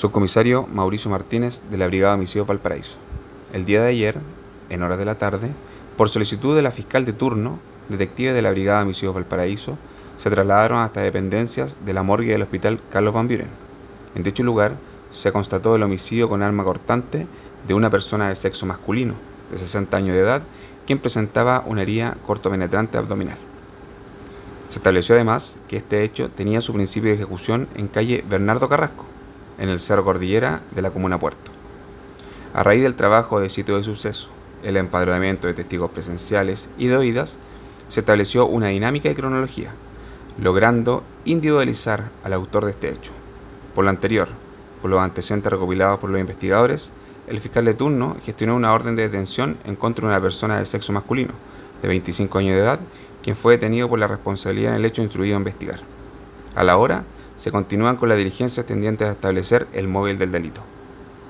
Subcomisario Mauricio Martínez de la Brigada de Homicidios Valparaíso. El día de ayer, en horas de la tarde, por solicitud de la fiscal de turno, detectives de la Brigada de Valparaíso se trasladaron hasta dependencias de la morgue del Hospital Carlos Van Buren. En dicho lugar se constató el homicidio con arma cortante de una persona de sexo masculino, de 60 años de edad, quien presentaba una herida cortopenetrante abdominal. Se estableció además que este hecho tenía su principio de ejecución en calle Bernardo Carrasco, en el Cerro Cordillera de la Comuna Puerto. A raíz del trabajo de sitio de suceso, el empadronamiento de testigos presenciales y de oídas, se estableció una dinámica y cronología, logrando individualizar al autor de este hecho. Por lo anterior, por los antecedentes recopilados por los investigadores, el fiscal de turno gestionó una orden de detención en contra de una persona de sexo masculino, de 25 años de edad, quien fue detenido por la responsabilidad en el hecho instruido a investigar. A la hora, se continúan con las diligencias tendientes a establecer el móvil del delito.